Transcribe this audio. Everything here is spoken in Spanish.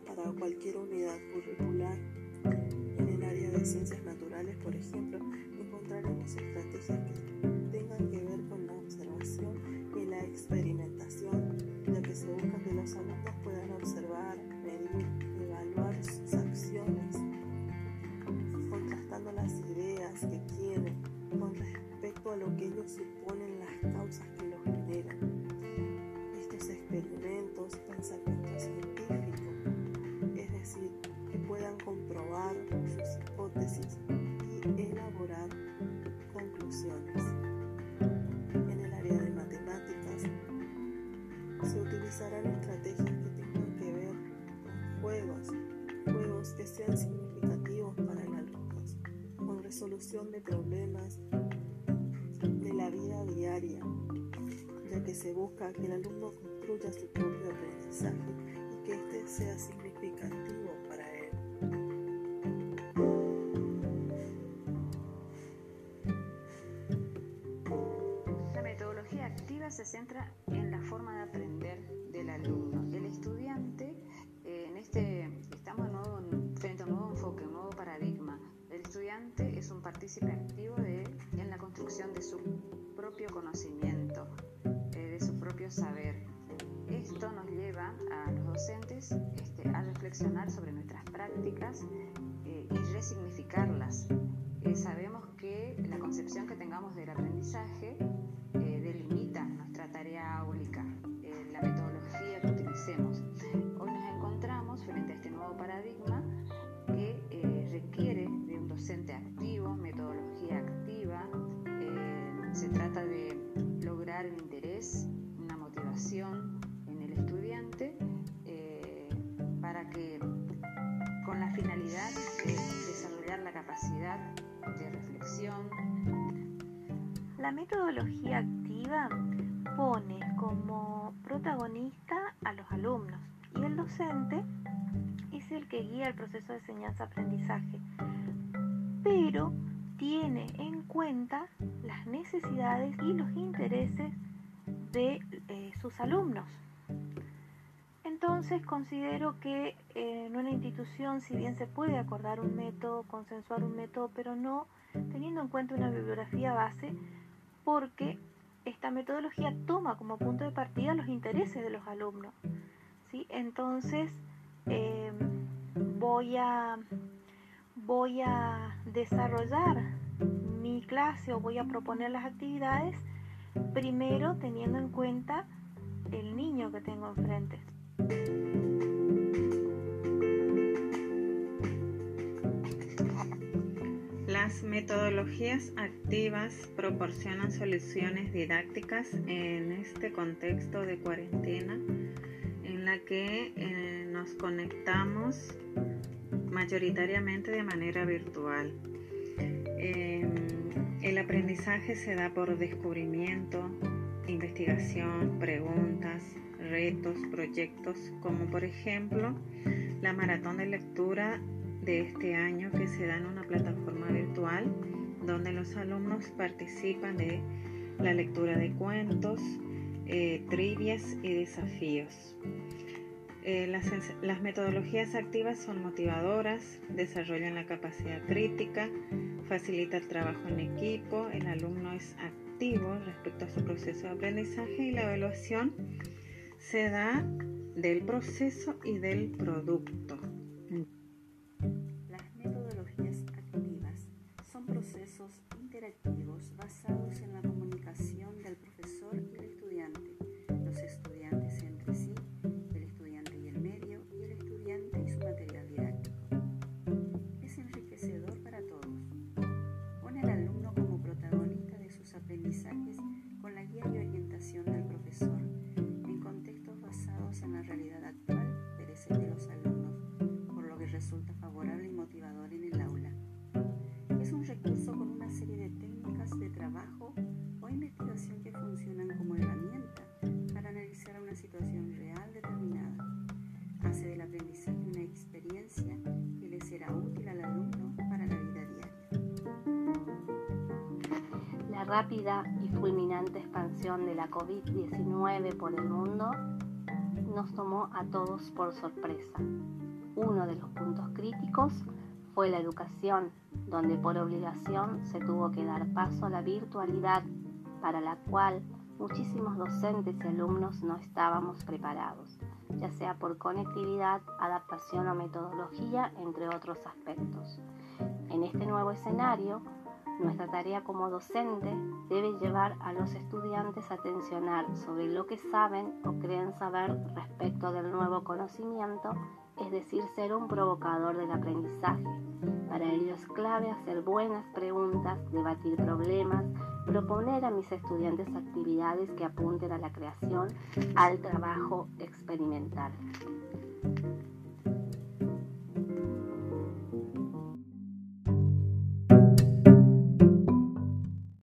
para cualquier unidad curricular. En el área de ciencias naturales, por ejemplo, encontraremos estrategias que tengan que ver con la observación y la experimentación, ya que se busca que los alumnos puedan observar, medir, evaluar sus acciones, contrastando las ideas que tienen con respecto a lo que ellos suponen las causas que los generan. Se utilizarán estrategias que tengan que ver con juegos, juegos que sean significativos para el alumno, con resolución de problemas de la vida diaria, ya que se busca que el alumno construya su propio aprendizaje y que éste sea significativo para él. La metodología activa se centra en forma de aprender del alumno. El estudiante, eh, en este, estamos nuevo, frente a un nuevo enfoque, un nuevo paradigma. El estudiante es un partícipe activo de, en la construcción de su propio conocimiento, eh, de su propio saber. Esto nos lleva a los docentes este, a reflexionar sobre nuestras prácticas eh, y resignificarlas. Eh, sabemos que la concepción que tengamos del aprendizaje de desarrollar la capacidad de reflexión, La metodología activa pone como protagonista a los alumnos y el docente es el que guía el proceso de enseñanza-aprendizaje, pero tiene en cuenta las necesidades y los intereses de eh, sus alumnos. Entonces considero que eh, en una institución, si bien se puede acordar un método, consensuar un método, pero no teniendo en cuenta una bibliografía base, porque esta metodología toma como punto de partida los intereses de los alumnos. ¿sí? Entonces, eh, voy, a, voy a desarrollar mi clase o voy a proponer las actividades primero teniendo en cuenta el niño que tengo enfrente. Las metodologías activas proporcionan soluciones didácticas en este contexto de cuarentena en la que eh, nos conectamos mayoritariamente de manera virtual. Eh, el aprendizaje se da por descubrimiento, investigación, preguntas, retos, proyectos, como por ejemplo la maratón de lectura de este año que se da en una plataforma virtual donde los alumnos participan de la lectura de cuentos, eh, trivias y desafíos. Eh, las, metodologías activas son motivadoras, desarrollan la capacidad crítica, facilita el trabajo en equipo, el alumno es activo respecto a su proceso de aprendizaje y la evaluación se da del proceso y del producto. Rápida y fulminante expansión de la COVID-19 por el mundo nos tomó a todos por sorpresa. Uno de los puntos críticos fue la educación, donde por obligación se tuvo que dar paso a la virtualidad, para la cual muchísimos docentes y alumnos no estábamos preparados, ya sea por conectividad, adaptación o metodología, entre otros aspectos. En este nuevo escenario, nuestra tarea como docente debe llevar a los estudiantes a atencionar sobre lo que saben o creen saber respecto del nuevo conocimiento, es decir, ser un provocador del aprendizaje. Para ello es clave hacer buenas preguntas, debatir problemas, proponer a mis estudiantes actividades que apunten a la creación, al trabajo experimental.